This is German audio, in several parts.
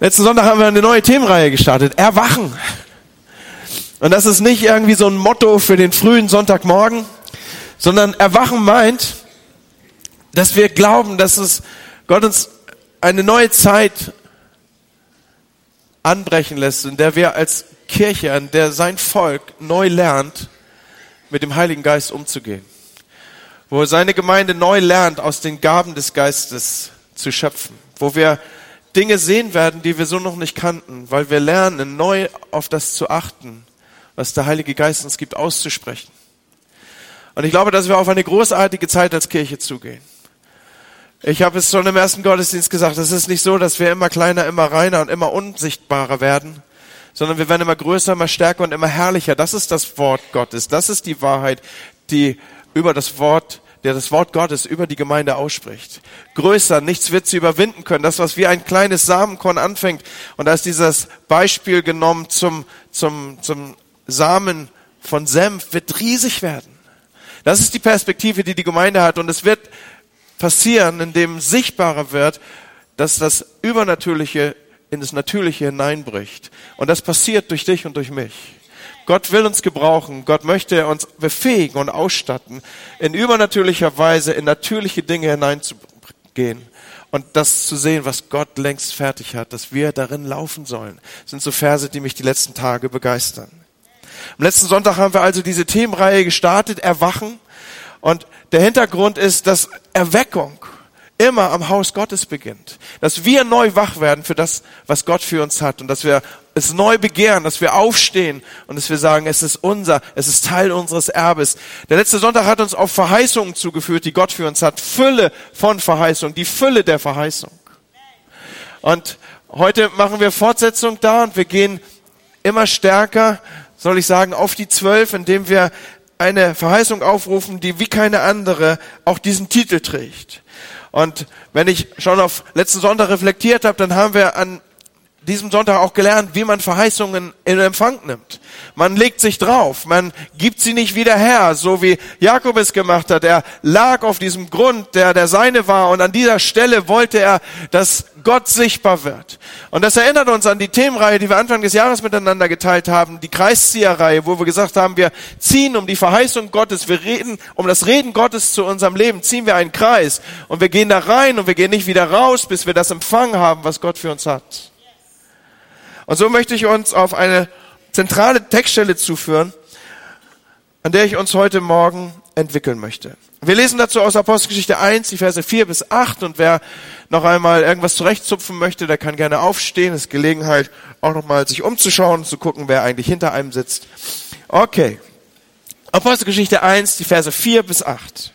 Letzten Sonntag haben wir eine neue Themenreihe gestartet. Erwachen. Und das ist nicht irgendwie so ein Motto für den frühen Sonntagmorgen, sondern Erwachen meint, dass wir glauben, dass es Gott uns eine neue Zeit anbrechen lässt, in der wir als Kirche, in der sein Volk neu lernt, mit dem Heiligen Geist umzugehen. Wo seine Gemeinde neu lernt, aus den Gaben des Geistes zu schöpfen. Wo wir Dinge sehen werden, die wir so noch nicht kannten, weil wir lernen, neu auf das zu achten, was der Heilige Geist uns gibt, auszusprechen. Und ich glaube, dass wir auf eine großartige Zeit als Kirche zugehen. Ich habe es schon im ersten Gottesdienst gesagt, es ist nicht so, dass wir immer kleiner, immer reiner und immer unsichtbarer werden, sondern wir werden immer größer, immer stärker und immer herrlicher. Das ist das Wort Gottes. Das ist die Wahrheit, die über das Wort der das Wort Gottes über die Gemeinde ausspricht. Größer, nichts wird sie überwinden können. Das, was wie ein kleines Samenkorn anfängt. Und da ist dieses Beispiel genommen zum, zum, zum Samen von Senf, wird riesig werden. Das ist die Perspektive, die die Gemeinde hat. Und es wird passieren, indem sichtbarer wird, dass das Übernatürliche in das Natürliche hineinbricht. Und das passiert durch dich und durch mich. Gott will uns gebrauchen. Gott möchte uns befähigen und ausstatten, in übernatürlicher Weise in natürliche Dinge hineinzugehen und das zu sehen, was Gott längst fertig hat, dass wir darin laufen sollen. Das sind so Verse, die mich die letzten Tage begeistern. Am letzten Sonntag haben wir also diese Themenreihe gestartet, Erwachen. Und der Hintergrund ist, dass Erweckung immer am Haus Gottes beginnt. Dass wir neu wach werden für das, was Gott für uns hat und dass wir es neu begehren, dass wir aufstehen und dass wir sagen, es ist unser, es ist Teil unseres Erbes. Der letzte Sonntag hat uns auf Verheißungen zugeführt, die Gott für uns hat. Fülle von Verheißungen, die Fülle der Verheißung. Und heute machen wir Fortsetzung da und wir gehen immer stärker, soll ich sagen, auf die Zwölf, indem wir eine Verheißung aufrufen, die wie keine andere auch diesen Titel trägt. Und wenn ich schon auf letzten Sonntag reflektiert habe, dann haben wir an diesem Sonntag auch gelernt, wie man Verheißungen in Empfang nimmt. Man legt sich drauf, man gibt sie nicht wieder her, so wie Jakob es gemacht hat. Er lag auf diesem Grund, der der seine war, und an dieser Stelle wollte er, dass Gott sichtbar wird. Und das erinnert uns an die Themenreihe, die wir Anfang des Jahres miteinander geteilt haben, die Kreiszieherreihe, wo wir gesagt haben, wir ziehen um die Verheißung Gottes, wir reden um das Reden Gottes zu unserem Leben, ziehen wir einen Kreis und wir gehen da rein und wir gehen nicht wieder raus, bis wir das empfangen haben, was Gott für uns hat. Und so möchte ich uns auf eine zentrale Textstelle zuführen, an der ich uns heute Morgen entwickeln möchte. Wir lesen dazu aus Apostelgeschichte 1, die Verse 4 bis 8 und wer noch einmal irgendwas zurechtzupfen möchte, der kann gerne aufstehen. Es ist Gelegenheit, auch nochmal sich umzuschauen, zu gucken, wer eigentlich hinter einem sitzt. Okay. Apostelgeschichte 1, die Verse 4 bis 8.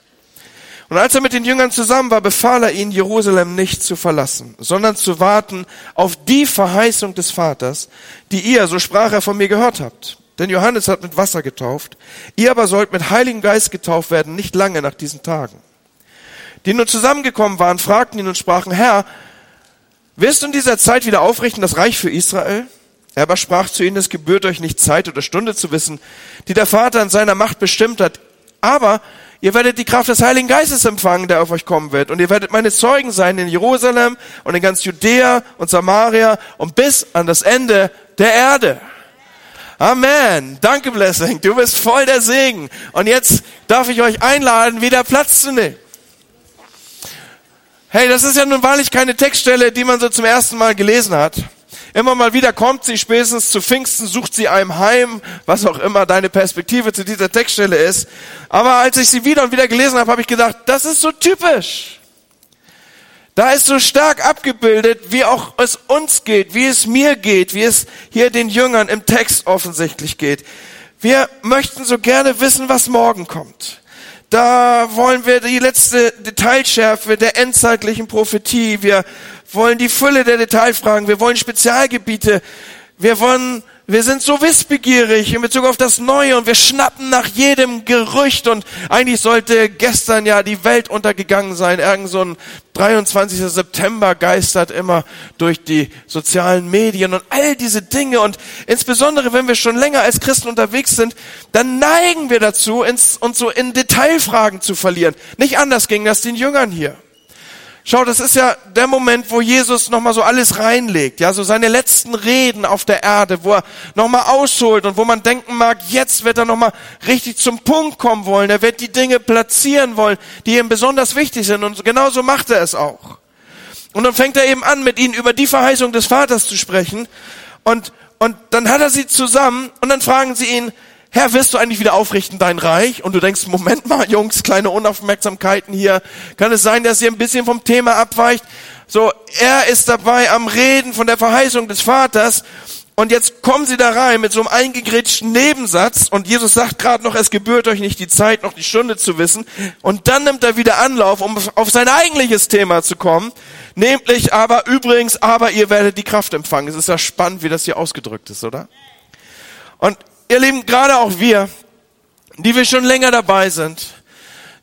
Und als er mit den Jüngern zusammen war, befahl er ihnen, Jerusalem nicht zu verlassen, sondern zu warten auf die Verheißung des Vaters, die ihr, so sprach er, von mir gehört habt. Denn Johannes hat mit Wasser getauft, ihr aber sollt mit Heiligen Geist getauft werden, nicht lange nach diesen Tagen. Die nun zusammengekommen waren, fragten ihn und sprachen, Herr, wirst du in dieser Zeit wieder aufrichten das Reich für Israel? Er aber sprach zu ihnen, es gebührt euch nicht Zeit oder Stunde zu wissen, die der Vater in seiner Macht bestimmt hat. Aber Ihr werdet die Kraft des Heiligen Geistes empfangen, der auf euch kommen wird. Und ihr werdet meine Zeugen sein in Jerusalem und in ganz Judäa und Samaria und bis an das Ende der Erde. Amen. Danke, Blessing. Du bist voll der Segen. Und jetzt darf ich euch einladen, wieder Platz zu nehmen. Hey, das ist ja nun wahrlich keine Textstelle, die man so zum ersten Mal gelesen hat. Immer mal wieder kommt sie, spätestens zu Pfingsten sucht sie einem heim, was auch immer deine Perspektive zu dieser Textstelle ist. Aber als ich sie wieder und wieder gelesen habe, habe ich gedacht, das ist so typisch. Da ist so stark abgebildet, wie auch es uns geht, wie es mir geht, wie es hier den Jüngern im Text offensichtlich geht. Wir möchten so gerne wissen, was morgen kommt. Da wollen wir die letzte Detailschärfe der endzeitlichen Prophetie. Wir wollen die Fülle der Detailfragen, wir wollen Spezialgebiete, wir wollen, wir sind so wissbegierig in Bezug auf das Neue und wir schnappen nach jedem Gerücht und eigentlich sollte gestern ja die Welt untergegangen sein. Irgend so ein 23. September geistert immer durch die sozialen Medien und all diese Dinge und insbesondere wenn wir schon länger als Christen unterwegs sind, dann neigen wir dazu, uns so in Detailfragen zu verlieren. Nicht anders ging das den Jüngern hier. Schau, das ist ja der Moment, wo Jesus nochmal so alles reinlegt, ja, so seine letzten Reden auf der Erde, wo er nochmal ausholt und wo man denken mag, jetzt wird er nochmal richtig zum Punkt kommen wollen, er wird die Dinge platzieren wollen, die ihm besonders wichtig sind. Und genauso macht er es auch. Und dann fängt er eben an, mit ihnen über die Verheißung des Vaters zu sprechen. Und, und dann hat er sie zusammen und dann fragen sie ihn, Herr, wirst du eigentlich wieder aufrichten dein Reich? Und du denkst, Moment mal, Jungs, kleine Unaufmerksamkeiten hier. Kann es sein, dass ihr ein bisschen vom Thema abweicht? So, er ist dabei am Reden von der Verheißung des Vaters. Und jetzt kommen sie da rein mit so einem eingegritschten Nebensatz und Jesus sagt gerade noch, es gebührt euch nicht die Zeit, noch die Stunde zu wissen. Und dann nimmt er wieder Anlauf, um auf sein eigentliches Thema zu kommen. Nämlich aber übrigens, aber ihr werdet die Kraft empfangen. Es ist ja spannend, wie das hier ausgedrückt ist, oder? Und ihr Lieben, gerade auch wir, die wir schon länger dabei sind,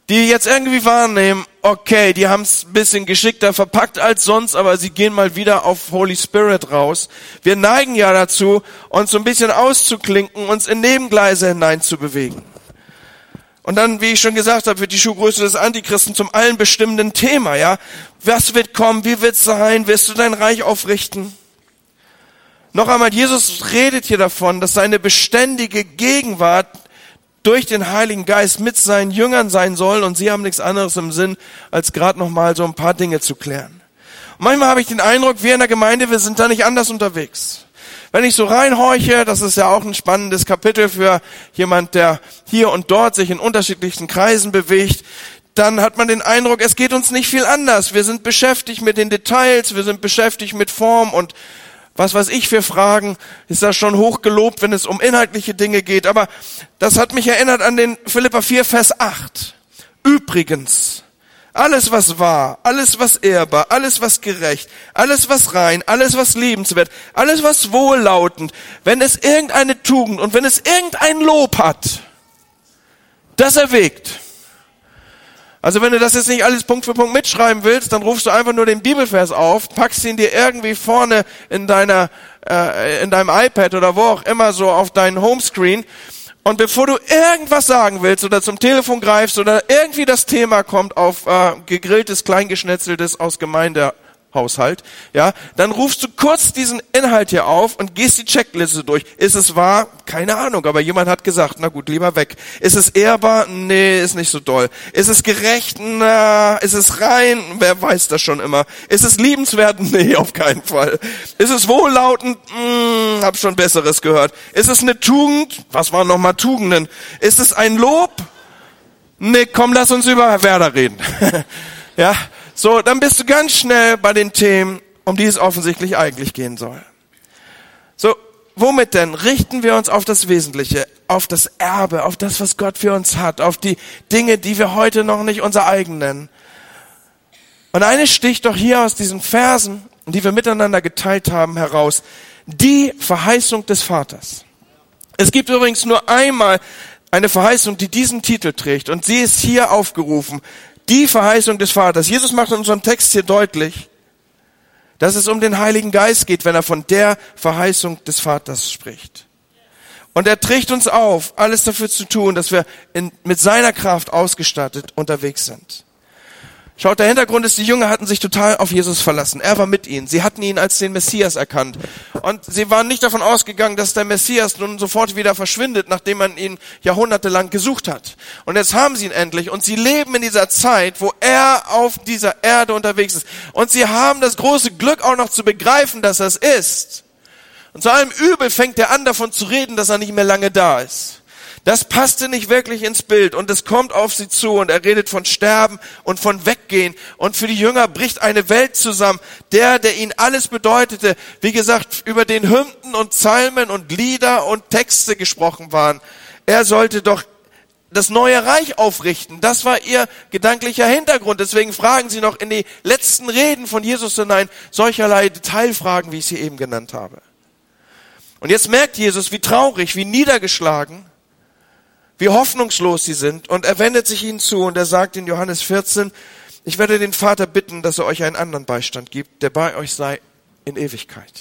die jetzt irgendwie wahrnehmen, okay, die haben es ein bisschen geschickter verpackt als sonst, aber sie gehen mal wieder auf Holy Spirit raus. Wir neigen ja dazu, uns so ein bisschen auszuklinken, uns in Nebengleise hineinzubewegen. Und dann, wie ich schon gesagt habe, wird die Schuhgröße des Antichristen zum allen bestimmenden Thema, ja. Was wird kommen? Wie wird es sein? Wirst du dein Reich aufrichten? Noch einmal, Jesus redet hier davon, dass seine beständige Gegenwart durch den Heiligen Geist mit seinen Jüngern sein soll und sie haben nichts anderes im Sinn, als gerade noch mal so ein paar Dinge zu klären. Und manchmal habe ich den Eindruck, wir in der Gemeinde, wir sind da nicht anders unterwegs. Wenn ich so reinhorche, das ist ja auch ein spannendes Kapitel für jemand, der hier und dort sich in unterschiedlichsten Kreisen bewegt, dann hat man den Eindruck, es geht uns nicht viel anders. Wir sind beschäftigt mit den Details, wir sind beschäftigt mit Form und was weiß ich für Fragen, ist das schon hochgelobt, wenn es um inhaltliche Dinge geht. Aber das hat mich erinnert an den Philippa 4, Vers 8. Übrigens, alles was wahr, alles was ehrbar, alles was gerecht, alles was rein, alles was liebenswert, alles was wohllautend, wenn es irgendeine Tugend und wenn es irgendein Lob hat, das erwägt also wenn du das jetzt nicht alles Punkt für Punkt mitschreiben willst, dann rufst du einfach nur den Bibelvers auf, packst ihn dir irgendwie vorne in deiner, äh, in deinem iPad oder wo auch immer so auf deinen Homescreen. Und bevor du irgendwas sagen willst oder zum Telefon greifst oder irgendwie das Thema kommt auf äh, gegrilltes, kleingeschnetzeltes aus Gemeinde Haushalt, ja, dann rufst du kurz diesen Inhalt hier auf und gehst die Checkliste durch. Ist es wahr? Keine Ahnung, aber jemand hat gesagt, na gut, lieber weg. Ist es ehrbar? Nee, ist nicht so doll. Ist es gerecht? Na, ist es rein? Wer weiß das schon immer. Ist es liebenswert? Nee, auf keinen Fall. Ist es wohllautend? Hm, hab schon Besseres gehört. Ist es eine Tugend? Was waren nochmal Tugenden? Ist es ein Lob? Nee, komm, lass uns über Werder reden. ja, so, dann bist du ganz schnell bei den Themen, um die es offensichtlich eigentlich gehen soll. So, womit denn? Richten wir uns auf das Wesentliche, auf das Erbe, auf das, was Gott für uns hat, auf die Dinge, die wir heute noch nicht unser eigen nennen. Und eines sticht doch hier aus diesen Versen, die wir miteinander geteilt haben, heraus. Die Verheißung des Vaters. Es gibt übrigens nur einmal eine Verheißung, die diesen Titel trägt. Und sie ist hier aufgerufen die Verheißung des Vaters. Jesus macht in unserem Text hier deutlich, dass es um den Heiligen Geist geht, wenn er von der Verheißung des Vaters spricht. Und er trägt uns auf, alles dafür zu tun, dass wir in, mit seiner Kraft ausgestattet unterwegs sind. Schaut, der Hintergrund ist, die Jünger hatten sich total auf Jesus verlassen. Er war mit ihnen. Sie hatten ihn als den Messias erkannt. Und sie waren nicht davon ausgegangen, dass der Messias nun sofort wieder verschwindet, nachdem man ihn jahrhundertelang gesucht hat. Und jetzt haben sie ihn endlich. Und sie leben in dieser Zeit, wo er auf dieser Erde unterwegs ist. Und sie haben das große Glück auch noch zu begreifen, dass er es ist. Und zu allem Übel fängt er an, davon zu reden, dass er nicht mehr lange da ist. Das passte nicht wirklich ins Bild und es kommt auf sie zu und er redet von Sterben und von Weggehen und für die Jünger bricht eine Welt zusammen. Der, der ihnen alles bedeutete, wie gesagt, über den Hymnen und Psalmen und Lieder und Texte gesprochen waren. Er sollte doch das neue Reich aufrichten. Das war ihr gedanklicher Hintergrund. Deswegen fragen sie noch in die letzten Reden von Jesus hinein solcherlei Detailfragen, wie ich sie eben genannt habe. Und jetzt merkt Jesus, wie traurig, wie niedergeschlagen wie hoffnungslos sie sind. Und er wendet sich ihnen zu und er sagt in Johannes 14, ich werde den Vater bitten, dass er euch einen anderen Beistand gibt, der bei euch sei in Ewigkeit.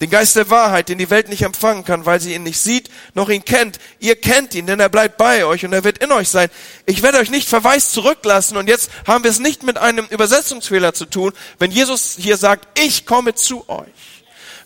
Den Geist der Wahrheit, den die Welt nicht empfangen kann, weil sie ihn nicht sieht, noch ihn kennt. Ihr kennt ihn, denn er bleibt bei euch und er wird in euch sein. Ich werde euch nicht verweist zurücklassen. Und jetzt haben wir es nicht mit einem Übersetzungsfehler zu tun, wenn Jesus hier sagt, ich komme zu euch.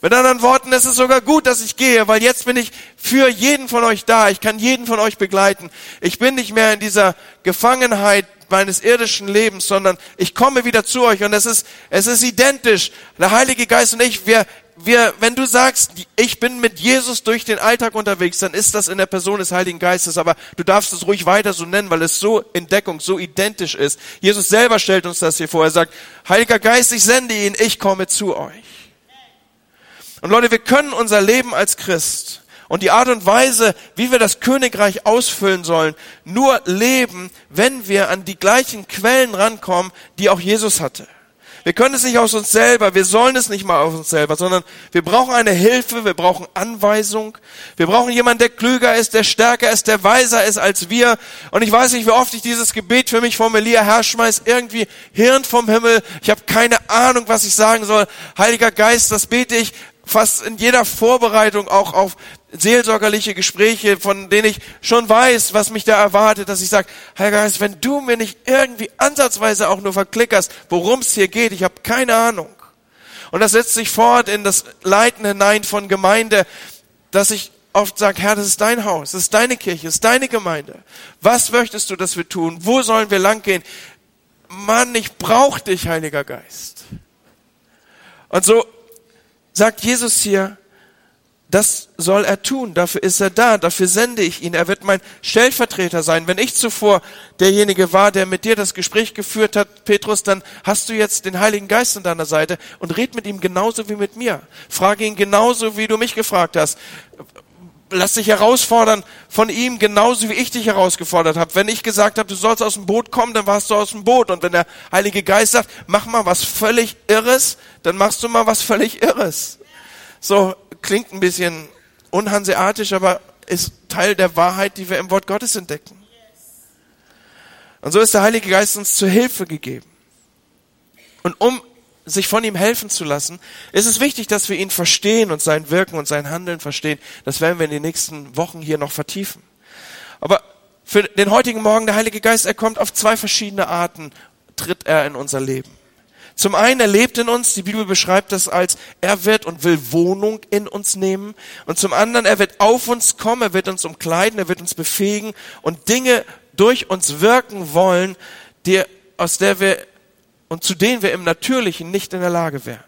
Mit anderen Worten, es ist sogar gut, dass ich gehe, weil jetzt bin ich für jeden von euch da. Ich kann jeden von euch begleiten. Ich bin nicht mehr in dieser Gefangenheit meines irdischen Lebens, sondern ich komme wieder zu euch und es ist, es ist identisch. Der Heilige Geist und ich, wir, wir, wenn du sagst, ich bin mit Jesus durch den Alltag unterwegs, dann ist das in der Person des Heiligen Geistes, aber du darfst es ruhig weiter so nennen, weil es so in Deckung, so identisch ist. Jesus selber stellt uns das hier vor. Er sagt, Heiliger Geist, ich sende ihn, ich komme zu euch. Und Leute, wir können unser Leben als Christ und die Art und Weise, wie wir das Königreich ausfüllen sollen, nur leben, wenn wir an die gleichen Quellen rankommen, die auch Jesus hatte. Wir können es nicht aus uns selber, wir sollen es nicht mal aus uns selber, sondern wir brauchen eine Hilfe, wir brauchen Anweisung, wir brauchen jemanden, der klüger ist, der stärker ist, der weiser ist als wir. Und ich weiß nicht, wie oft ich dieses Gebet für mich formuliere, Herr, schmeiß irgendwie Hirn vom Himmel, ich habe keine Ahnung, was ich sagen soll. Heiliger Geist, das bete ich fast in jeder Vorbereitung auch auf seelsorgerliche Gespräche, von denen ich schon weiß, was mich da erwartet, dass ich sage, Herr Geist, wenn du mir nicht irgendwie ansatzweise auch nur verklickerst, worum es hier geht, ich habe keine Ahnung. Und das setzt sich fort in das Leiten hinein von Gemeinde, dass ich oft sage, Herr, das ist dein Haus, das ist deine Kirche, das ist deine Gemeinde. Was möchtest du, dass wir tun? Wo sollen wir langgehen? Mann, ich brauche dich, Heiliger Geist. Und so sagt Jesus hier, das soll er tun, dafür ist er da, dafür sende ich ihn, er wird mein Stellvertreter sein. Wenn ich zuvor derjenige war, der mit dir das Gespräch geführt hat, Petrus, dann hast du jetzt den Heiligen Geist an deiner Seite und red mit ihm genauso wie mit mir. Frage ihn genauso, wie du mich gefragt hast. Lass dich herausfordern von ihm, genauso wie ich dich herausgefordert habe. Wenn ich gesagt habe, du sollst aus dem Boot kommen, dann warst du aus dem Boot. Und wenn der Heilige Geist sagt, mach mal was völlig Irres, dann machst du mal was völlig Irres. So, klingt ein bisschen unhanseatisch, aber ist Teil der Wahrheit, die wir im Wort Gottes entdecken. Und so ist der Heilige Geist uns zur Hilfe gegeben. Und um sich von ihm helfen zu lassen, ist es wichtig, dass wir ihn verstehen und sein Wirken und sein Handeln verstehen. Das werden wir in den nächsten Wochen hier noch vertiefen. Aber für den heutigen Morgen, der Heilige Geist, er kommt auf zwei verschiedene Arten, tritt er in unser Leben. Zum einen, er lebt in uns, die Bibel beschreibt das als, er wird und will Wohnung in uns nehmen. Und zum anderen, er wird auf uns kommen, er wird uns umkleiden, er wird uns befähigen und Dinge durch uns wirken wollen, die, aus der wir und zu denen wir im Natürlichen nicht in der Lage wären.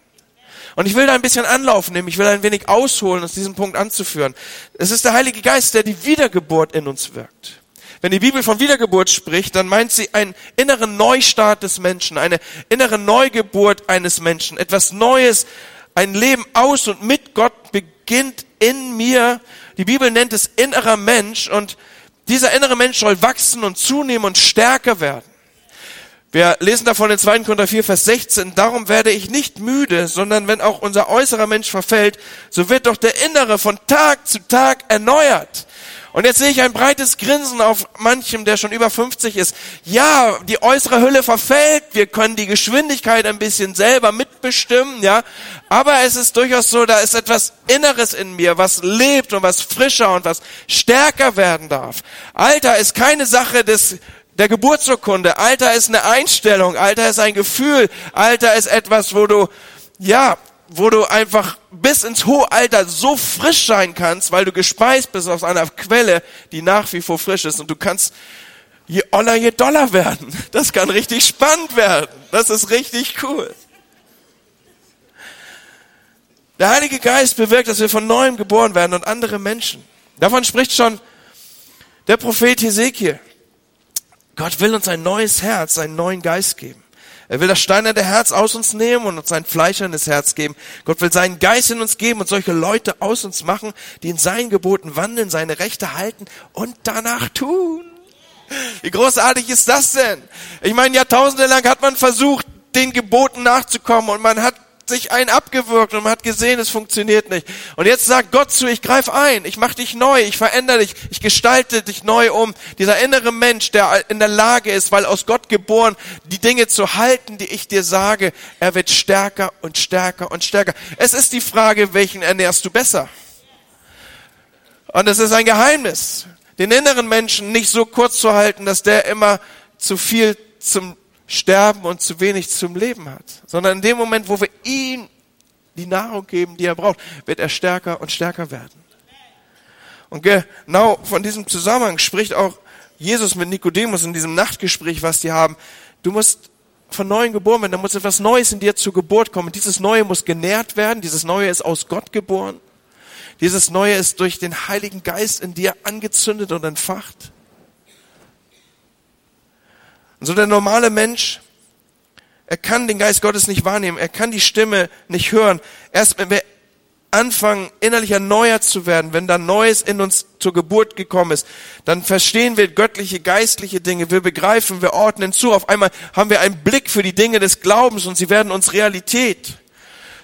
Und ich will da ein bisschen Anlauf nehmen, ich will ein wenig ausholen, aus diesem Punkt anzuführen. Es ist der Heilige Geist, der die Wiedergeburt in uns wirkt. Wenn die Bibel von Wiedergeburt spricht, dann meint sie einen inneren Neustart des Menschen, eine innere Neugeburt eines Menschen, etwas Neues, ein Leben aus und mit Gott beginnt in mir. Die Bibel nennt es innerer Mensch und dieser innere Mensch soll wachsen und zunehmen und stärker werden. Wir lesen davon in 2. Korinther 4, Vers 16, darum werde ich nicht müde, sondern wenn auch unser äußerer Mensch verfällt, so wird doch der innere von Tag zu Tag erneuert. Und jetzt sehe ich ein breites Grinsen auf manchem, der schon über 50 ist. Ja, die äußere Hülle verfällt. Wir können die Geschwindigkeit ein bisschen selber mitbestimmen, ja. Aber es ist durchaus so, da ist etwas Inneres in mir, was lebt und was frischer und was stärker werden darf. Alter ist keine Sache des der Geburtsurkunde. Alter ist eine Einstellung. Alter ist ein Gefühl. Alter ist etwas, wo du, ja, wo du einfach bis ins hohe Alter so frisch sein kannst, weil du gespeist bist aus einer Quelle, die nach wie vor frisch ist und du kannst je oller, je doller werden. Das kann richtig spannend werden. Das ist richtig cool. Der Heilige Geist bewirkt, dass wir von neuem geboren werden und andere Menschen. Davon spricht schon der Prophet Hesekiel. Gott will uns ein neues Herz, einen neuen Geist geben. Er will das steinerne Herz aus uns nehmen und uns ein fleischernes Herz geben. Gott will seinen Geist in uns geben und solche Leute aus uns machen, die in seinen Geboten wandeln, seine Rechte halten und danach tun. Wie großartig ist das denn? Ich meine, jahrtausende lang hat man versucht, den Geboten nachzukommen und man hat sich einen abgewürgt und man hat gesehen, es funktioniert nicht. Und jetzt sagt Gott zu, ich greife ein, ich mache dich neu, ich verändere dich, ich gestalte dich neu um. Dieser innere Mensch, der in der Lage ist, weil aus Gott geboren, die Dinge zu halten, die ich dir sage, er wird stärker und stärker und stärker. Es ist die Frage, welchen ernährst du besser? Und es ist ein Geheimnis, den inneren Menschen nicht so kurz zu halten, dass der immer zu viel zum Sterben und zu wenig zum Leben hat, sondern in dem Moment, wo wir ihm die Nahrung geben, die er braucht, wird er stärker und stärker werden. Und genau von diesem Zusammenhang spricht auch Jesus mit Nikodemus in diesem Nachtgespräch, was die haben. Du musst von neuem geboren werden, da muss etwas Neues in dir zur Geburt kommen. Dieses Neue muss genährt werden, dieses Neue ist aus Gott geboren. Dieses Neue ist durch den Heiligen Geist in dir angezündet und entfacht. Und so der normale Mensch, er kann den Geist Gottes nicht wahrnehmen, er kann die Stimme nicht hören. Erst wenn wir anfangen, innerlich erneuert zu werden, wenn da Neues in uns zur Geburt gekommen ist, dann verstehen wir göttliche, geistliche Dinge, wir begreifen, wir ordnen zu. Auf einmal haben wir einen Blick für die Dinge des Glaubens und sie werden uns Realität.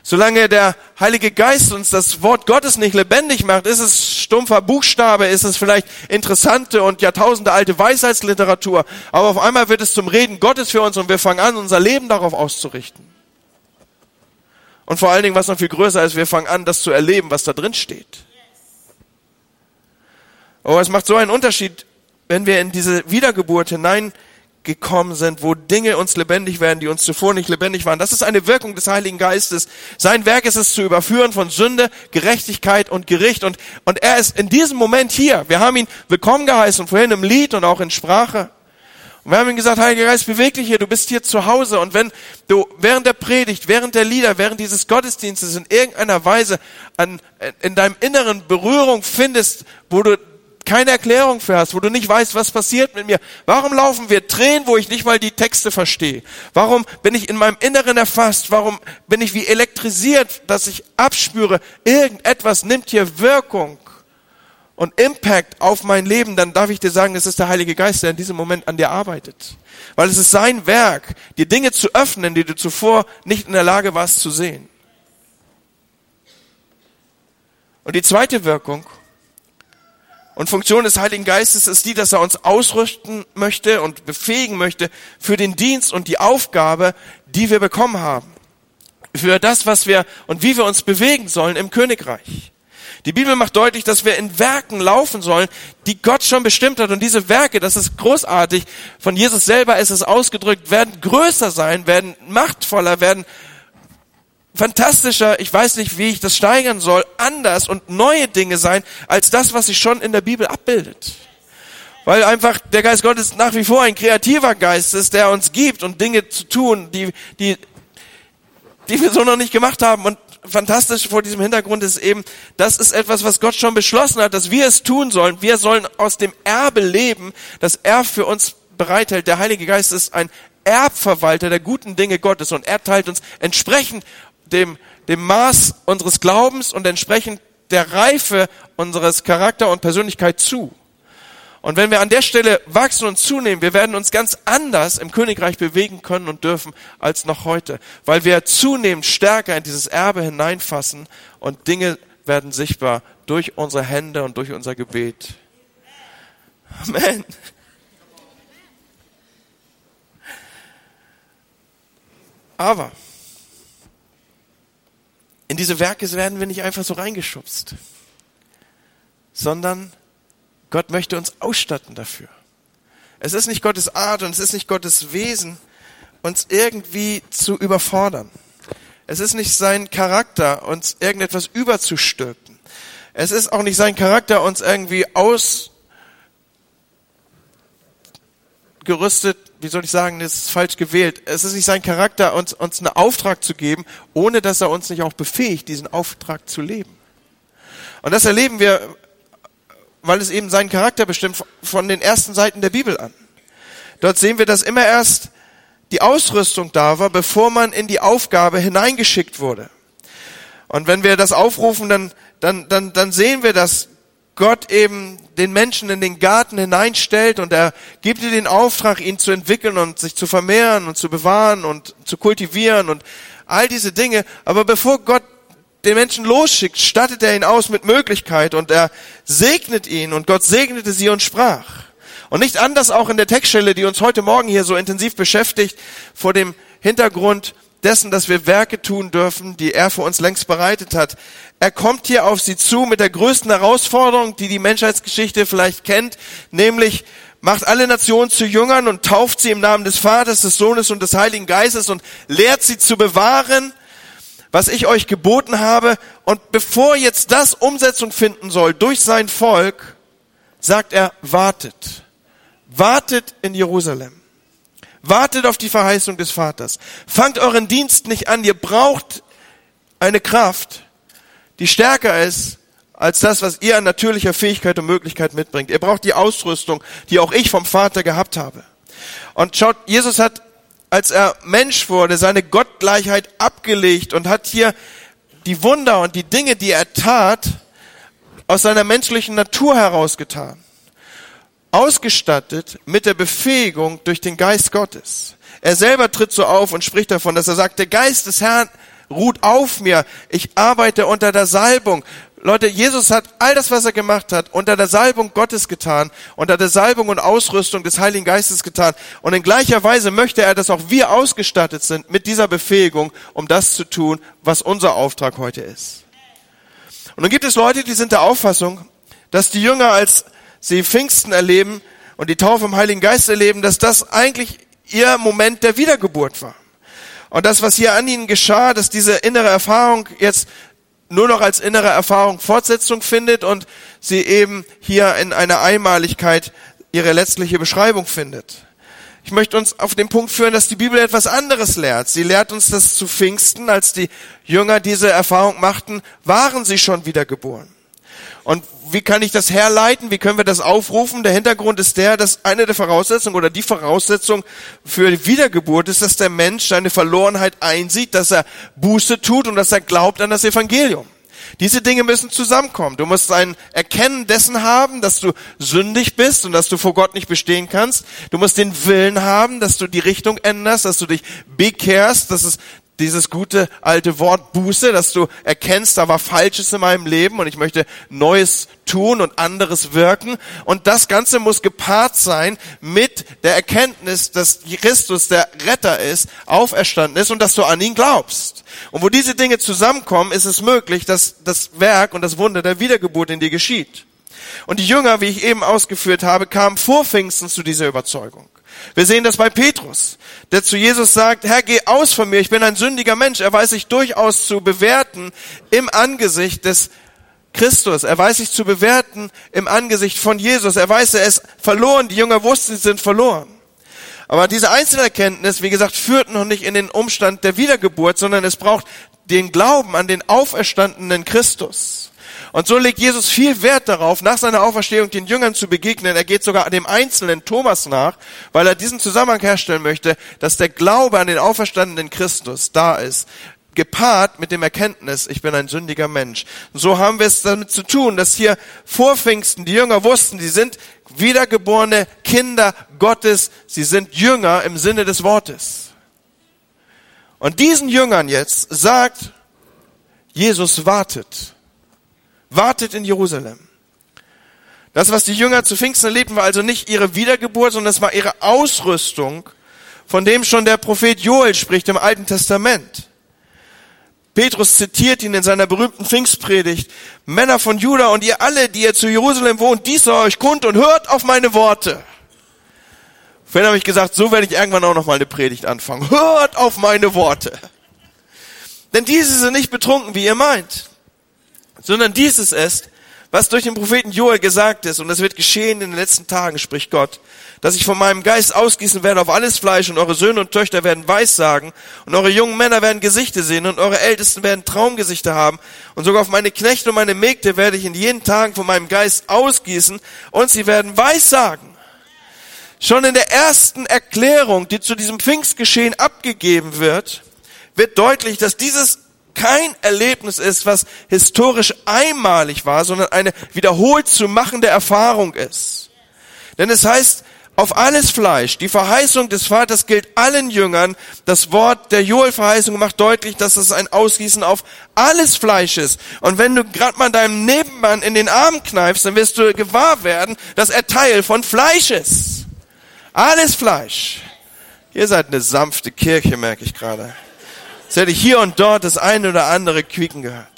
Solange der Heilige Geist uns das Wort Gottes nicht lebendig macht, ist es stumpfer Buchstabe, ist es vielleicht interessante und Jahrtausende alte Weisheitsliteratur, aber auf einmal wird es zum Reden Gottes für uns und wir fangen an, unser Leben darauf auszurichten. Und vor allen Dingen, was noch viel größer ist, wir fangen an, das zu erleben, was da drin steht. Aber es macht so einen Unterschied, wenn wir in diese Wiedergeburt hinein gekommen sind, wo Dinge uns lebendig werden, die uns zuvor nicht lebendig waren. Das ist eine Wirkung des Heiligen Geistes. Sein Werk ist es zu überführen von Sünde, Gerechtigkeit und Gericht. Und, und er ist in diesem Moment hier. Wir haben ihn willkommen geheißen, vorhin im Lied und auch in Sprache. Und wir haben ihm gesagt, Heiliger Geist, beweg dich hier, du bist hier zu Hause. Und wenn du während der Predigt, während der Lieder, während dieses Gottesdienstes in irgendeiner Weise an, in deinem Inneren Berührung findest, wo du keine Erklärung für hast, wo du nicht weißt, was passiert mit mir. Warum laufen wir Tränen, wo ich nicht mal die Texte verstehe? Warum bin ich in meinem Inneren erfasst? Warum bin ich wie elektrisiert, dass ich abspüre, irgendetwas nimmt hier Wirkung und Impact auf mein Leben? Dann darf ich dir sagen, es ist der Heilige Geist, der in diesem Moment an dir arbeitet. Weil es ist sein Werk, dir Dinge zu öffnen, die du zuvor nicht in der Lage warst zu sehen. Und die zweite Wirkung, und Funktion des Heiligen Geistes ist die, dass er uns ausrüsten möchte und befähigen möchte für den Dienst und die Aufgabe, die wir bekommen haben. Für das, was wir und wie wir uns bewegen sollen im Königreich. Die Bibel macht deutlich, dass wir in Werken laufen sollen, die Gott schon bestimmt hat. Und diese Werke, das ist großartig, von Jesus selber ist es ausgedrückt, werden größer sein, werden machtvoller, werden fantastischer, ich weiß nicht, wie ich das steigern soll, anders und neue Dinge sein, als das, was sich schon in der Bibel abbildet. Weil einfach der Geist Gottes nach wie vor ein kreativer Geist ist, der uns gibt und Dinge zu tun, die, die, die wir so noch nicht gemacht haben. Und fantastisch vor diesem Hintergrund ist eben, das ist etwas, was Gott schon beschlossen hat, dass wir es tun sollen. Wir sollen aus dem Erbe leben, das er für uns bereithält. Der Heilige Geist ist ein Erbverwalter der guten Dinge Gottes und er teilt uns entsprechend dem, dem Maß unseres Glaubens und entsprechend der Reife unseres Charakter und Persönlichkeit zu. Und wenn wir an der Stelle wachsen und zunehmen, wir werden uns ganz anders im Königreich bewegen können und dürfen als noch heute, weil wir zunehmend stärker in dieses Erbe hineinfassen und Dinge werden sichtbar durch unsere Hände und durch unser Gebet. Amen. Aber in diese Werke werden wir nicht einfach so reingeschubst, sondern Gott möchte uns ausstatten dafür. Es ist nicht Gottes Art und es ist nicht Gottes Wesen, uns irgendwie zu überfordern. Es ist nicht sein Charakter, uns irgendetwas überzustülpen. Es ist auch nicht sein Charakter, uns irgendwie ausgerüstet wie soll ich sagen, das ist falsch gewählt. Es ist nicht sein Charakter, uns, uns einen Auftrag zu geben, ohne dass er uns nicht auch befähigt, diesen Auftrag zu leben. Und das erleben wir, weil es eben seinen Charakter bestimmt, von den ersten Seiten der Bibel an. Dort sehen wir, dass immer erst die Ausrüstung da war, bevor man in die Aufgabe hineingeschickt wurde. Und wenn wir das aufrufen, dann, dann, dann, dann sehen wir, dass Gott eben den Menschen in den Garten hineinstellt und er gibt dir den Auftrag, ihn zu entwickeln und sich zu vermehren und zu bewahren und zu kultivieren und all diese Dinge. Aber bevor Gott den Menschen losschickt, stattet er ihn aus mit Möglichkeit und er segnet ihn und Gott segnete sie und sprach. Und nicht anders auch in der Textstelle, die uns heute Morgen hier so intensiv beschäftigt, vor dem Hintergrund dessen, dass wir Werke tun dürfen, die er für uns längst bereitet hat. Er kommt hier auf sie zu mit der größten Herausforderung, die die Menschheitsgeschichte vielleicht kennt, nämlich macht alle Nationen zu Jüngern und tauft sie im Namen des Vaters, des Sohnes und des Heiligen Geistes und lehrt sie zu bewahren, was ich euch geboten habe. Und bevor jetzt das Umsetzung finden soll durch sein Volk, sagt er, wartet. Wartet in Jerusalem. Wartet auf die Verheißung des Vaters. Fangt euren Dienst nicht an. Ihr braucht eine Kraft, die stärker ist als das, was ihr an natürlicher Fähigkeit und Möglichkeit mitbringt. Ihr braucht die Ausrüstung, die auch ich vom Vater gehabt habe. Und schaut, Jesus hat, als er Mensch wurde, seine Gottgleichheit abgelegt und hat hier die Wunder und die Dinge, die er tat, aus seiner menschlichen Natur herausgetan. Ausgestattet mit der Befähigung durch den Geist Gottes. Er selber tritt so auf und spricht davon, dass er sagt, der Geist des Herrn ruht auf mir. Ich arbeite unter der Salbung. Leute, Jesus hat all das, was er gemacht hat, unter der Salbung Gottes getan, unter der Salbung und Ausrüstung des Heiligen Geistes getan. Und in gleicher Weise möchte er, dass auch wir ausgestattet sind mit dieser Befähigung, um das zu tun, was unser Auftrag heute ist. Und dann gibt es Leute, die sind der Auffassung, dass die Jünger, als sie Pfingsten erleben und die Taufe im Heiligen Geist erleben, dass das eigentlich ihr Moment der Wiedergeburt war. Und das, was hier an ihnen geschah, dass diese innere Erfahrung jetzt nur noch als innere Erfahrung Fortsetzung findet und sie eben hier in einer Einmaligkeit ihre letztliche Beschreibung findet. Ich möchte uns auf den Punkt führen, dass die Bibel etwas anderes lehrt. Sie lehrt uns, dass zu Pfingsten, als die Jünger diese Erfahrung machten, waren sie schon wiedergeboren. Und wie kann ich das herleiten? Wie können wir das aufrufen? Der Hintergrund ist der, dass eine der Voraussetzungen oder die Voraussetzung für die Wiedergeburt ist, dass der Mensch seine Verlorenheit einsieht, dass er Buße tut und dass er glaubt an das Evangelium. Diese Dinge müssen zusammenkommen. Du musst ein Erkennen dessen haben, dass du sündig bist und dass du vor Gott nicht bestehen kannst. Du musst den Willen haben, dass du die Richtung änderst, dass du dich bekehrst, dass es dieses gute alte Wort Buße, dass du erkennst, da war Falsches in meinem Leben und ich möchte Neues tun und anderes wirken. Und das Ganze muss gepaart sein mit der Erkenntnis, dass Christus der Retter ist, auferstanden ist und dass du an ihn glaubst. Und wo diese Dinge zusammenkommen, ist es möglich, dass das Werk und das Wunder der Wiedergeburt in dir geschieht. Und die Jünger, wie ich eben ausgeführt habe, kamen vor Pfingsten zu dieser Überzeugung. Wir sehen das bei Petrus, der zu Jesus sagt, Herr, geh aus von mir, ich bin ein sündiger Mensch. Er weiß sich durchaus zu bewerten im Angesicht des Christus. Er weiß sich zu bewerten im Angesicht von Jesus. Er weiß, er ist verloren. Die Jünger wussten, sie sind verloren. Aber diese Einzelerkenntnis, wie gesagt, führt noch nicht in den Umstand der Wiedergeburt, sondern es braucht den Glauben an den auferstandenen Christus. Und so legt Jesus viel Wert darauf, nach seiner Auferstehung den Jüngern zu begegnen. Er geht sogar dem einzelnen Thomas nach, weil er diesen Zusammenhang herstellen möchte, dass der Glaube an den auferstandenen Christus da ist gepaart mit dem Erkenntnis, ich bin ein sündiger Mensch. So haben wir es damit zu tun, dass hier vor Pfingsten die Jünger wussten, sie sind wiedergeborene Kinder Gottes, sie sind Jünger im Sinne des Wortes. Und diesen Jüngern jetzt sagt, Jesus wartet wartet in Jerusalem. Das, was die Jünger zu Pfingsten erlebten, war also nicht ihre Wiedergeburt, sondern es war ihre Ausrüstung, von dem schon der Prophet Joel spricht im Alten Testament. Petrus zitiert ihn in seiner berühmten Pfingstpredigt. Männer von Juda und ihr alle, die ihr zu Jerusalem wohnt, dies sei euch kund und hört auf meine Worte. Vorhin habe ich gesagt, so werde ich irgendwann auch noch mal eine Predigt anfangen. Hört auf meine Worte. Denn diese sind nicht betrunken, wie ihr meint sondern dieses ist, was durch den Propheten Joel gesagt ist, und das wird geschehen in den letzten Tagen, spricht Gott, dass ich von meinem Geist ausgießen werde auf alles Fleisch und eure Söhne und Töchter werden Weissagen und eure jungen Männer werden Gesichter sehen und eure Ältesten werden Traumgesichter haben und sogar auf meine Knechte und meine Mägde werde ich in jeden Tagen von meinem Geist ausgießen und sie werden Weissagen. Schon in der ersten Erklärung, die zu diesem Pfingstgeschehen abgegeben wird, wird deutlich, dass dieses kein Erlebnis ist, was historisch einmalig war, sondern eine wiederholt zu machende Erfahrung ist. Denn es heißt, auf alles Fleisch. Die Verheißung des Vaters gilt allen Jüngern. Das Wort der Joel-Verheißung macht deutlich, dass es ein Ausgießen auf alles Fleisch ist. Und wenn du gerade mal deinem Nebenmann in den Arm kneifst, dann wirst du gewahr werden, dass er Teil von Fleisch ist. Alles Fleisch. Ihr seid eine sanfte Kirche, merke ich gerade. Jetzt hätte ich hier und dort das eine oder andere quieken gehört.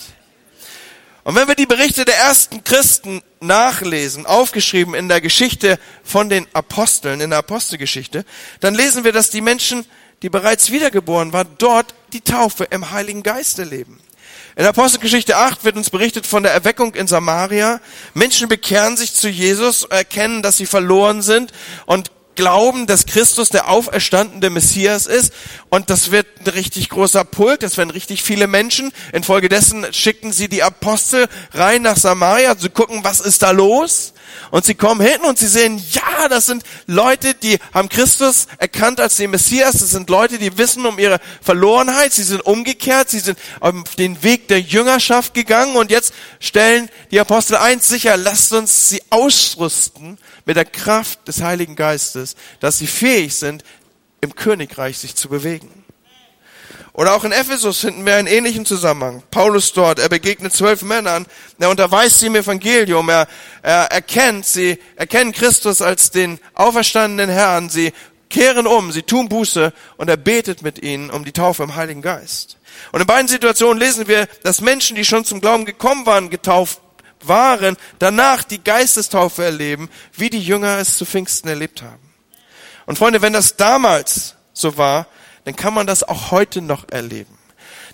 Und wenn wir die Berichte der ersten Christen nachlesen, aufgeschrieben in der Geschichte von den Aposteln, in der Apostelgeschichte, dann lesen wir, dass die Menschen, die bereits wiedergeboren waren, dort die Taufe im Heiligen Geist erleben. In Apostelgeschichte 8 wird uns berichtet von der Erweckung in Samaria. Menschen bekehren sich zu Jesus, erkennen, dass sie verloren sind und glauben, dass Christus der auferstandene Messias ist. Und das wird ein richtig großer Pult, das werden richtig viele Menschen. Infolgedessen schicken sie die Apostel rein nach Samaria zu gucken, was ist da los. Und sie kommen hin und sie sehen, ja, das sind Leute, die haben Christus erkannt als den Messias. Das sind Leute, die wissen um ihre Verlorenheit. Sie sind umgekehrt. Sie sind auf den Weg der Jüngerschaft gegangen. Und jetzt stellen die Apostel eins sicher, lasst uns sie ausrüsten mit der Kraft des Heiligen Geistes, dass sie fähig sind, im Königreich sich zu bewegen. Oder auch in Ephesus finden wir einen ähnlichen Zusammenhang. Paulus dort, er begegnet zwölf Männern, er unterweist sie im Evangelium, er, er erkennt sie, erkennen Christus als den auferstandenen Herrn, sie kehren um, sie tun Buße und er betet mit ihnen um die Taufe im Heiligen Geist. Und in beiden Situationen lesen wir, dass Menschen, die schon zum Glauben gekommen waren, getauft waren, danach die Geistestaufe erleben, wie die Jünger es zu Pfingsten erlebt haben. Und Freunde, wenn das damals so war, dann kann man das auch heute noch erleben.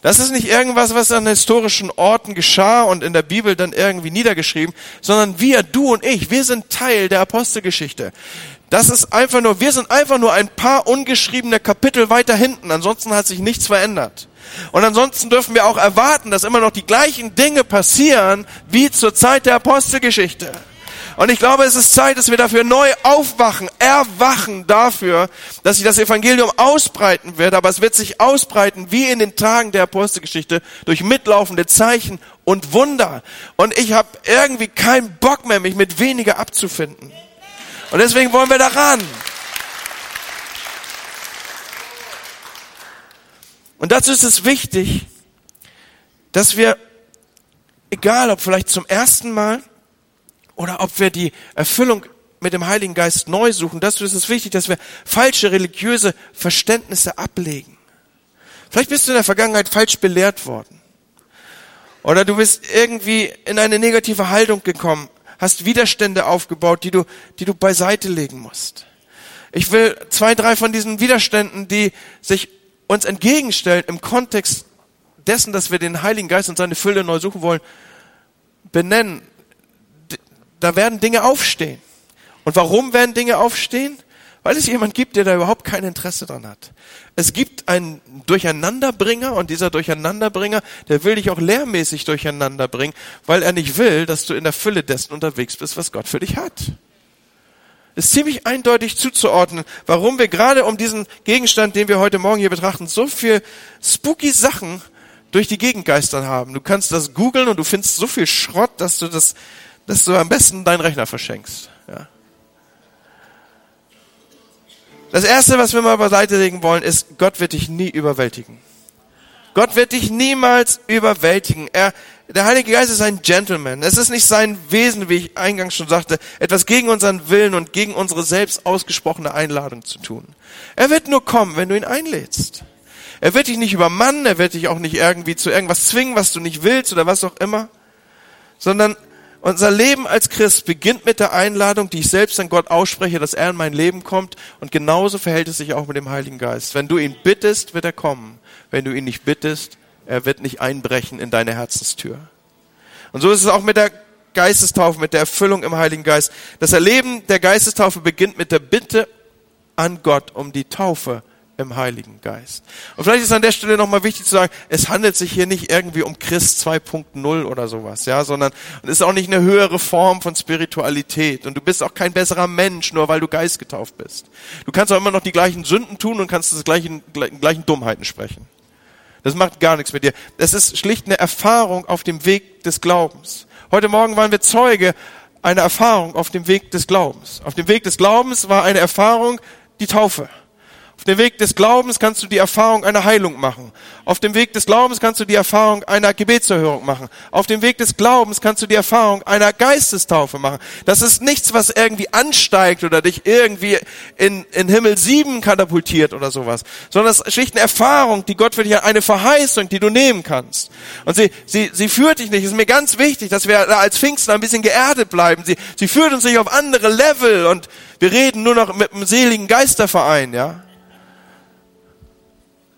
Das ist nicht irgendwas, was an historischen Orten geschah und in der Bibel dann irgendwie niedergeschrieben, sondern wir, du und ich, wir sind Teil der Apostelgeschichte. Das ist einfach nur, wir sind einfach nur ein paar ungeschriebene Kapitel weiter hinten. Ansonsten hat sich nichts verändert. Und ansonsten dürfen wir auch erwarten, dass immer noch die gleichen Dinge passieren wie zur Zeit der Apostelgeschichte. Und ich glaube, es ist Zeit, dass wir dafür neu aufwachen, erwachen dafür, dass sich das Evangelium ausbreiten wird. Aber es wird sich ausbreiten wie in den Tagen der Apostelgeschichte durch mitlaufende Zeichen und Wunder. Und ich habe irgendwie keinen Bock mehr, mich mit weniger abzufinden. Und deswegen wollen wir daran. Und dazu ist es wichtig, dass wir, egal ob vielleicht zum ersten Mal oder ob wir die Erfüllung mit dem Heiligen Geist neu suchen, dazu ist es wichtig, dass wir falsche religiöse Verständnisse ablegen. Vielleicht bist du in der Vergangenheit falsch belehrt worden. Oder du bist irgendwie in eine negative Haltung gekommen hast Widerstände aufgebaut, die du, die du beiseite legen musst. Ich will zwei, drei von diesen Widerständen, die sich uns entgegenstellen im Kontext dessen, dass wir den Heiligen Geist und seine Fülle neu suchen wollen, benennen. Da werden Dinge aufstehen. Und warum werden Dinge aufstehen? Weil es jemand gibt, der da überhaupt kein Interesse dran hat. Es gibt einen Durcheinanderbringer und dieser Durcheinanderbringer, der will dich auch lehrmäßig durcheinander bringen, weil er nicht will, dass du in der Fülle dessen unterwegs bist, was Gott für dich hat. Ist ziemlich eindeutig zuzuordnen, warum wir gerade um diesen Gegenstand, den wir heute Morgen hier betrachten, so viel spooky Sachen durch die Gegend geistern haben. Du kannst das googeln und du findest so viel Schrott, dass du das, dass du am besten deinen Rechner verschenkst. Ja. Das erste, was wir mal beiseite legen wollen, ist, Gott wird dich nie überwältigen. Gott wird dich niemals überwältigen. Er, der Heilige Geist ist ein Gentleman. Es ist nicht sein Wesen, wie ich eingangs schon sagte, etwas gegen unseren Willen und gegen unsere selbst ausgesprochene Einladung zu tun. Er wird nur kommen, wenn du ihn einlädst. Er wird dich nicht übermannen, er wird dich auch nicht irgendwie zu irgendwas zwingen, was du nicht willst oder was auch immer, sondern unser Leben als Christ beginnt mit der Einladung, die ich selbst an Gott ausspreche, dass er in mein Leben kommt. Und genauso verhält es sich auch mit dem Heiligen Geist. Wenn du ihn bittest, wird er kommen. Wenn du ihn nicht bittest, er wird nicht einbrechen in deine Herzenstür. Und so ist es auch mit der Geistestaufe, mit der Erfüllung im Heiligen Geist. Das Erleben der Geistestaufe beginnt mit der Bitte an Gott um die Taufe im Heiligen Geist. Und vielleicht ist an der Stelle nochmal wichtig zu sagen, es handelt sich hier nicht irgendwie um Christ 2.0 oder sowas, ja, sondern es ist auch nicht eine höhere Form von Spiritualität und du bist auch kein besserer Mensch, nur weil du Geist getauft bist. Du kannst auch immer noch die gleichen Sünden tun und kannst das gleichen, gleichen Dummheiten sprechen. Das macht gar nichts mit dir. Das ist schlicht eine Erfahrung auf dem Weg des Glaubens. Heute Morgen waren wir Zeuge eine Erfahrung auf dem Weg des Glaubens. Auf dem Weg des Glaubens war eine Erfahrung die Taufe. Auf dem Weg des Glaubens kannst du die Erfahrung einer Heilung machen. Auf dem Weg des Glaubens kannst du die Erfahrung einer Gebetserhörung machen. Auf dem Weg des Glaubens kannst du die Erfahrung einer Geistestaufe machen. Das ist nichts, was irgendwie ansteigt oder dich irgendwie in, in Himmel sieben katapultiert oder sowas, sondern das ist schlicht eine Erfahrung, die Gott für dich hat, eine Verheißung, die du nehmen kannst. Und sie, sie, sie führt dich nicht. Es ist mir ganz wichtig, dass wir da als Pfingsten ein bisschen geerdet bleiben. Sie, sie führt uns nicht auf andere Level und wir reden nur noch mit einem seligen Geisterverein, ja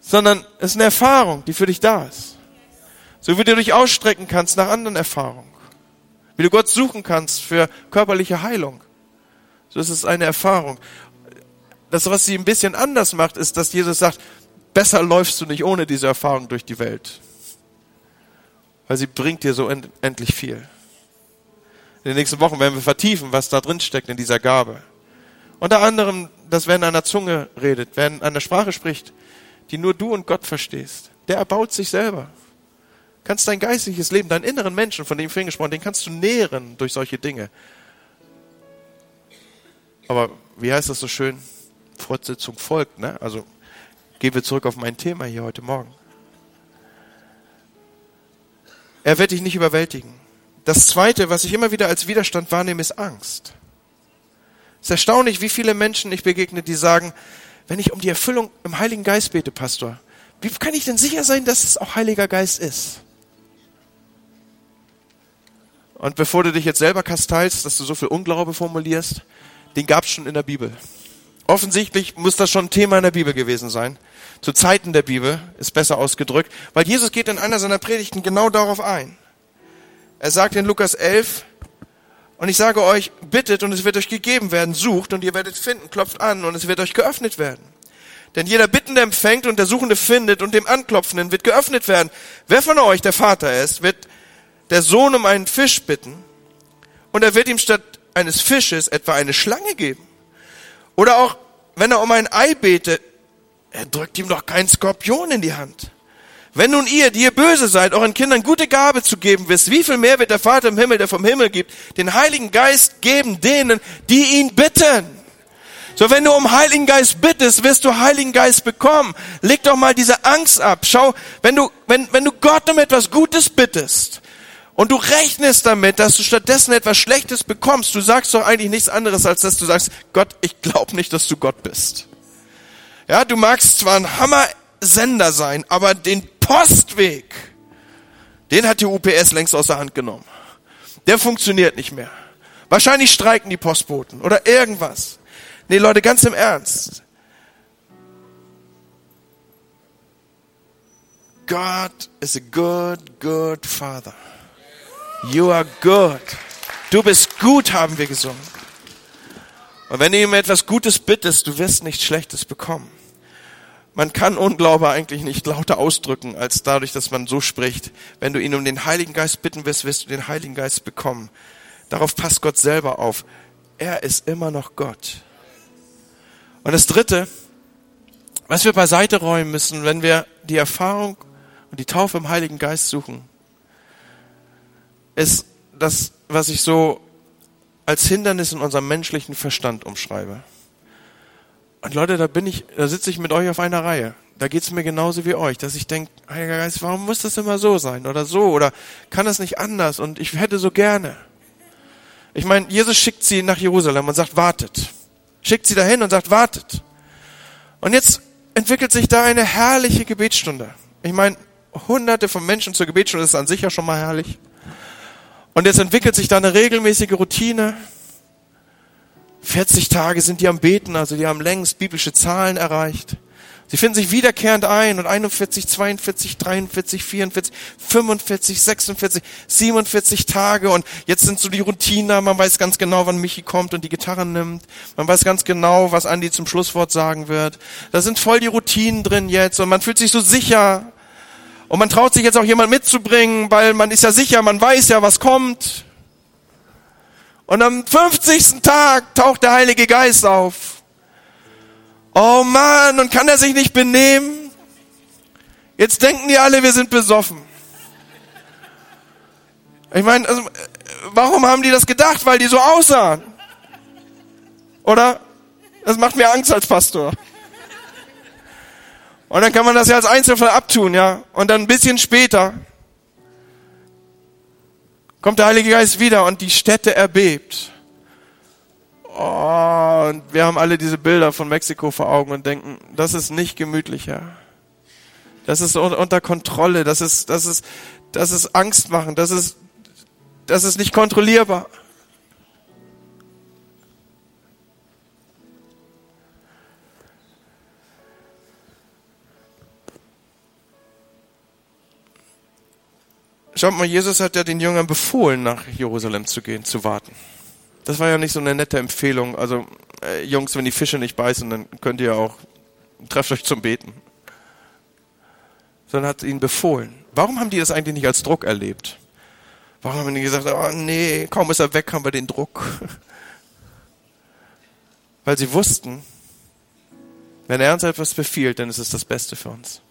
sondern es ist eine Erfahrung, die für dich da ist. So wie du dich ausstrecken kannst nach anderen Erfahrungen. Wie du Gott suchen kannst für körperliche Heilung. So ist es eine Erfahrung. Das, was sie ein bisschen anders macht, ist, dass Jesus sagt, besser läufst du nicht ohne diese Erfahrung durch die Welt. Weil sie bringt dir so endlich viel. In den nächsten Wochen werden wir vertiefen, was da drin steckt in dieser Gabe. Unter anderem, dass wer in einer Zunge redet, wer in einer Sprache spricht, die nur du und Gott verstehst, der erbaut sich selber. Kannst dein geistliches Leben, deinen inneren Menschen, von dem ich vorhin gesprochen den kannst du nähren durch solche Dinge. Aber wie heißt das so schön? Fortsetzung folgt, ne? Also gehen wir zurück auf mein Thema hier heute Morgen. Er wird dich nicht überwältigen. Das zweite, was ich immer wieder als Widerstand wahrnehme, ist Angst. Es ist erstaunlich, wie viele Menschen ich begegne, die sagen, wenn ich um die Erfüllung im Heiligen Geist bete, Pastor, wie kann ich denn sicher sein, dass es auch Heiliger Geist ist? Und bevor du dich jetzt selber kasteilst, dass du so viel Unglaube formulierst, den gab es schon in der Bibel. Offensichtlich muss das schon ein Thema in der Bibel gewesen sein. Zu Zeiten der Bibel ist besser ausgedrückt, weil Jesus geht in einer seiner Predigten genau darauf ein. Er sagt in Lukas 11, und ich sage euch, bittet und es wird euch gegeben werden, sucht und ihr werdet finden, klopft an und es wird euch geöffnet werden. Denn jeder Bittende empfängt und der Suchende findet und dem Anklopfenden wird geöffnet werden. Wer von euch der Vater ist, wird der Sohn um einen Fisch bitten und er wird ihm statt eines Fisches etwa eine Schlange geben. Oder auch, wenn er um ein Ei betet, er drückt ihm doch keinen Skorpion in die Hand. Wenn nun ihr, die ihr böse seid, euren Kindern gute Gabe zu geben wisst, wie viel mehr wird der Vater im Himmel, der vom Himmel gibt, den Heiligen Geist geben denen, die ihn bitten. So, wenn du um Heiligen Geist bittest, wirst du Heiligen Geist bekommen. Leg doch mal diese Angst ab. Schau, wenn du, wenn, wenn du Gott um etwas Gutes bittest und du rechnest damit, dass du stattdessen etwas Schlechtes bekommst, du sagst doch eigentlich nichts anderes, als dass du sagst, Gott, ich glaube nicht, dass du Gott bist. Ja, du magst zwar ein Hammer-Sender sein, aber den Postweg, den hat die UPS längst aus der Hand genommen. Der funktioniert nicht mehr. Wahrscheinlich streiken die Postboten oder irgendwas. Nee, Leute, ganz im Ernst. God is a good, good Father. You are good. Du bist gut, haben wir gesungen. Und wenn du ihm etwas Gutes bittest, du wirst nichts Schlechtes bekommen. Man kann Unglaube eigentlich nicht lauter ausdrücken, als dadurch, dass man so spricht. Wenn du ihn um den Heiligen Geist bitten wirst, wirst du den Heiligen Geist bekommen. Darauf passt Gott selber auf. Er ist immer noch Gott. Und das Dritte, was wir beiseite räumen müssen, wenn wir die Erfahrung und die Taufe im Heiligen Geist suchen, ist das, was ich so als Hindernis in unserem menschlichen Verstand umschreibe. Und Leute, da bin ich, da sitze ich mit euch auf einer Reihe. Da geht's mir genauso wie euch, dass ich denke, Heiliger Geist, warum muss das immer so sein oder so oder kann das nicht anders und ich hätte so gerne. Ich meine, Jesus schickt sie nach Jerusalem und sagt, wartet. Schickt sie dahin und sagt, wartet. Und jetzt entwickelt sich da eine herrliche Gebetsstunde. Ich meine, hunderte von Menschen zur Gebetsstunde ist an sich ja schon mal herrlich. Und jetzt entwickelt sich da eine regelmäßige Routine. 40 Tage sind die am Beten, also die haben längst biblische Zahlen erreicht. Sie finden sich wiederkehrend ein und 41, 42, 43, 44, 45, 46, 47 Tage und jetzt sind so die Routine, man weiß ganz genau, wann Michi kommt und die Gitarre nimmt. Man weiß ganz genau, was Andi zum Schlusswort sagen wird. Da sind voll die Routinen drin jetzt und man fühlt sich so sicher. Und man traut sich jetzt auch jemand mitzubringen, weil man ist ja sicher, man weiß ja, was kommt. Und am 50. Tag taucht der Heilige Geist auf. Oh Mann, und kann er sich nicht benehmen? Jetzt denken die alle, wir sind besoffen. Ich meine, also, warum haben die das gedacht? Weil die so aussahen. Oder? Das macht mir Angst als Pastor. Und dann kann man das ja als Einzelfall abtun, ja. Und dann ein bisschen später kommt der Heilige Geist wieder und die Städte erbebt. Oh, und wir haben alle diese Bilder von Mexiko vor Augen und denken, das ist nicht gemütlicher. Das ist unter Kontrolle, das ist, das ist, das ist Angst machen, das ist, das ist nicht kontrollierbar. Schaut mal, Jesus hat ja den Jüngern befohlen, nach Jerusalem zu gehen, zu warten. Das war ja nicht so eine nette Empfehlung. Also, äh, Jungs, wenn die Fische nicht beißen, dann könnt ihr auch, trefft euch zum Beten. Sondern hat ihnen befohlen. Warum haben die das eigentlich nicht als Druck erlebt? Warum haben die gesagt, oh nee, kaum ist er weg, haben wir den Druck? Weil sie wussten, wenn er uns etwas befiehlt, dann ist es das Beste für uns.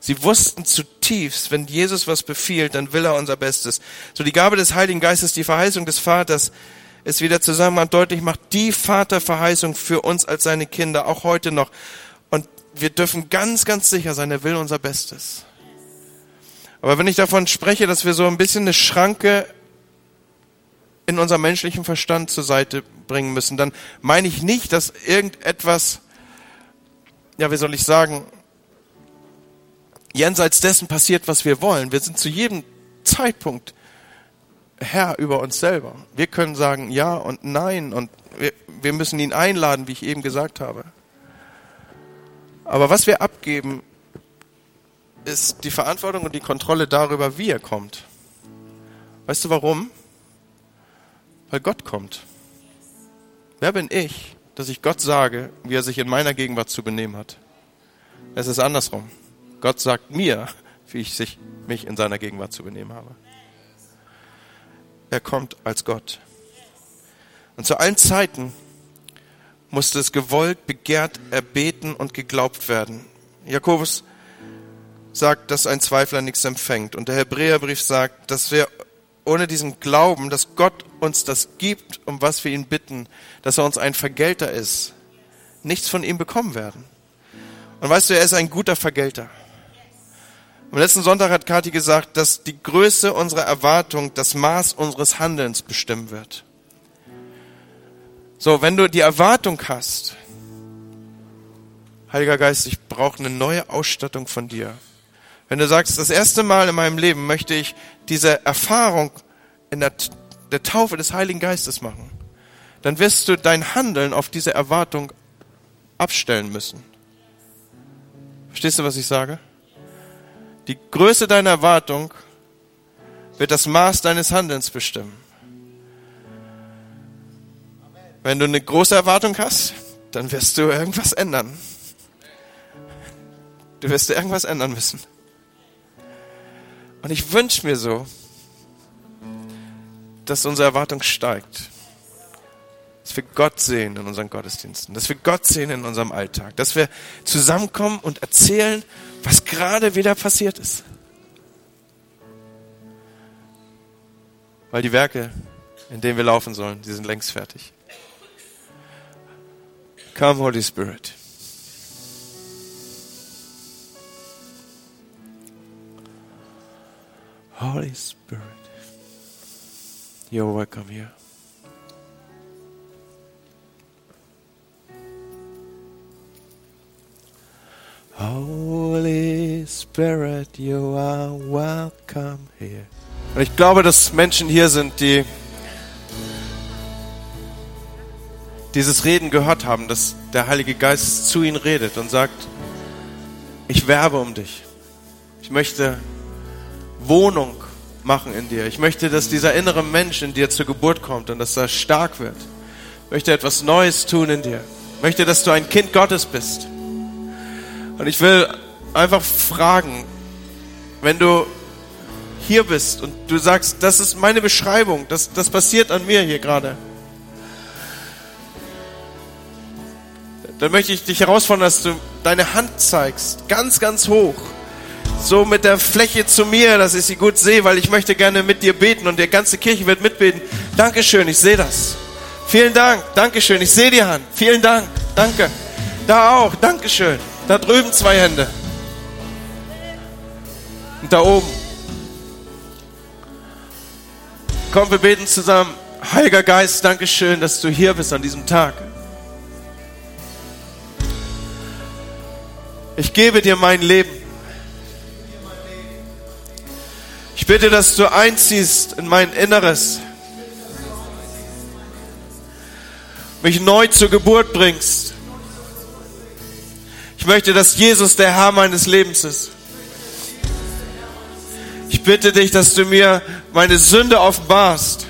Sie wussten zutiefst, wenn Jesus was befiehlt, dann will er unser Bestes. So die Gabe des Heiligen Geistes, die Verheißung des Vaters, ist wieder zusammen deutlich macht, die Vaterverheißung für uns als seine Kinder, auch heute noch. Und wir dürfen ganz, ganz sicher sein, er will unser Bestes. Aber wenn ich davon spreche, dass wir so ein bisschen eine Schranke in unserem menschlichen Verstand zur Seite bringen müssen, dann meine ich nicht, dass irgendetwas, ja, wie soll ich sagen, jenseits dessen passiert, was wir wollen. Wir sind zu jedem Zeitpunkt Herr über uns selber. Wir können sagen Ja und Nein und wir, wir müssen ihn einladen, wie ich eben gesagt habe. Aber was wir abgeben, ist die Verantwortung und die Kontrolle darüber, wie er kommt. Weißt du warum? Weil Gott kommt. Wer bin ich, dass ich Gott sage, wie er sich in meiner Gegenwart zu benehmen hat? Es ist andersrum. Gott sagt mir, wie ich mich in seiner Gegenwart zu benehmen habe. Er kommt als Gott. Und zu allen Zeiten musste es gewollt, begehrt, erbeten und geglaubt werden. Jakobus sagt, dass ein Zweifler nichts empfängt. Und der Hebräerbrief sagt, dass wir ohne diesen Glauben, dass Gott uns das gibt, um was wir ihn bitten, dass er uns ein Vergelter ist, nichts von ihm bekommen werden. Und weißt du, er ist ein guter Vergelter. Am letzten Sonntag hat Kathi gesagt, dass die Größe unserer Erwartung das Maß unseres Handelns bestimmen wird. So, wenn du die Erwartung hast, Heiliger Geist, ich brauche eine neue Ausstattung von dir. Wenn du sagst, das erste Mal in meinem Leben möchte ich diese Erfahrung in der, der Taufe des Heiligen Geistes machen, dann wirst du dein Handeln auf diese Erwartung abstellen müssen. Verstehst du, was ich sage? Die Größe deiner Erwartung wird das Maß deines Handelns bestimmen. Wenn du eine große Erwartung hast, dann wirst du irgendwas ändern. Du wirst irgendwas ändern müssen. Und ich wünsche mir so, dass unsere Erwartung steigt. Dass wir Gott sehen in unseren Gottesdiensten, dass wir Gott sehen in unserem Alltag, dass wir zusammenkommen und erzählen, was gerade wieder passiert ist. Weil die Werke, in denen wir laufen sollen, die sind längst fertig. Come, Holy Spirit. Holy Spirit, you're welcome here. Holy Spirit, you are welcome here. Und ich glaube, dass Menschen hier sind, die dieses Reden gehört haben, dass der Heilige Geist zu ihnen redet und sagt, ich werbe um dich. Ich möchte Wohnung machen in dir. Ich möchte, dass dieser innere Mensch in dir zur Geburt kommt und dass er stark wird. Ich möchte etwas Neues tun in dir. Ich möchte, dass du ein Kind Gottes bist. Und ich will einfach fragen, wenn du hier bist und du sagst, das ist meine Beschreibung, das, das passiert an mir hier gerade, dann möchte ich dich herausfordern, dass du deine Hand zeigst, ganz, ganz hoch. so mit der Fläche zu mir, dass ich sie gut sehe, weil ich möchte gerne mit dir beten und die ganze Kirche wird mitbeten. Dankeschön, ich sehe das. Vielen Dank, Dankeschön, ich sehe die Hand. Vielen Dank, danke. Da auch, Dankeschön. Da drüben zwei Hände. Und da oben. Komm, wir beten zusammen. Heiliger Geist, Dankeschön, dass du hier bist an diesem Tag. Ich gebe dir mein Leben. Ich bitte, dass du einziehst in mein Inneres, mich neu zur Geburt bringst. Ich möchte, dass Jesus der Herr meines Lebens ist. Ich bitte dich, dass du mir meine Sünde offenbarst.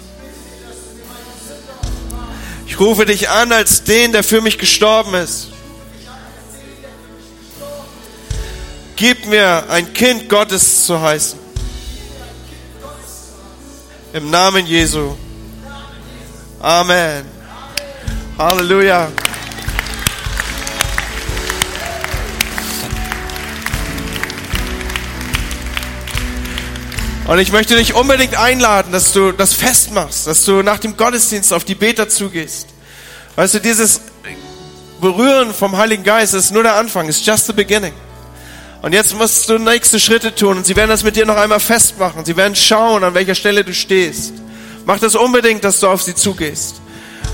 Ich rufe dich an als den, der für mich gestorben ist. Gib mir ein Kind Gottes zu heißen. Im Namen Jesu. Amen. Halleluja. Und ich möchte dich unbedingt einladen, dass du das festmachst, dass du nach dem Gottesdienst auf die Beter zugehst. Weißt du, dieses Berühren vom Heiligen Geist ist nur der Anfang, ist just the beginning. Und jetzt musst du nächste Schritte tun und sie werden das mit dir noch einmal festmachen. Sie werden schauen, an welcher Stelle du stehst. Mach das unbedingt, dass du auf sie zugehst.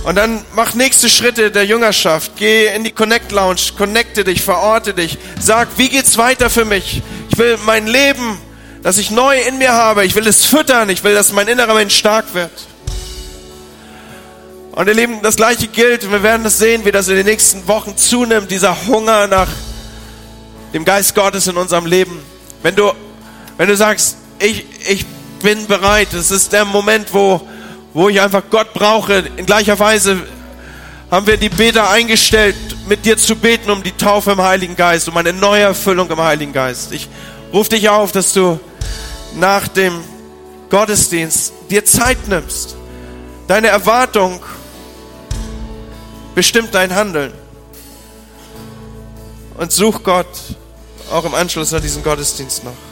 Und dann mach nächste Schritte der Jüngerschaft. Geh in die Connect Lounge, connecte dich, verorte dich. Sag, wie geht's weiter für mich? Ich will mein Leben, das ich neu in mir habe, ich will es füttern. Ich will, dass mein innerer Mensch stark wird. Und ihr Lieben, das Gleiche gilt. Wir werden es sehen, wie das in den nächsten Wochen zunimmt. Dieser Hunger nach dem Geist Gottes in unserem Leben. Wenn du, wenn du sagst, ich, ich bin bereit, es ist der Moment, wo, wo ich einfach Gott brauche. In gleicher Weise haben wir die Beter eingestellt, mit dir zu beten um die Taufe im Heiligen Geist, um eine neue Erfüllung im Heiligen Geist. Ich rufe dich auf, dass du nach dem Gottesdienst dir Zeit nimmst. Deine Erwartung bestimmt dein Handeln. Und such Gott auch im Anschluss an diesen Gottesdienst noch.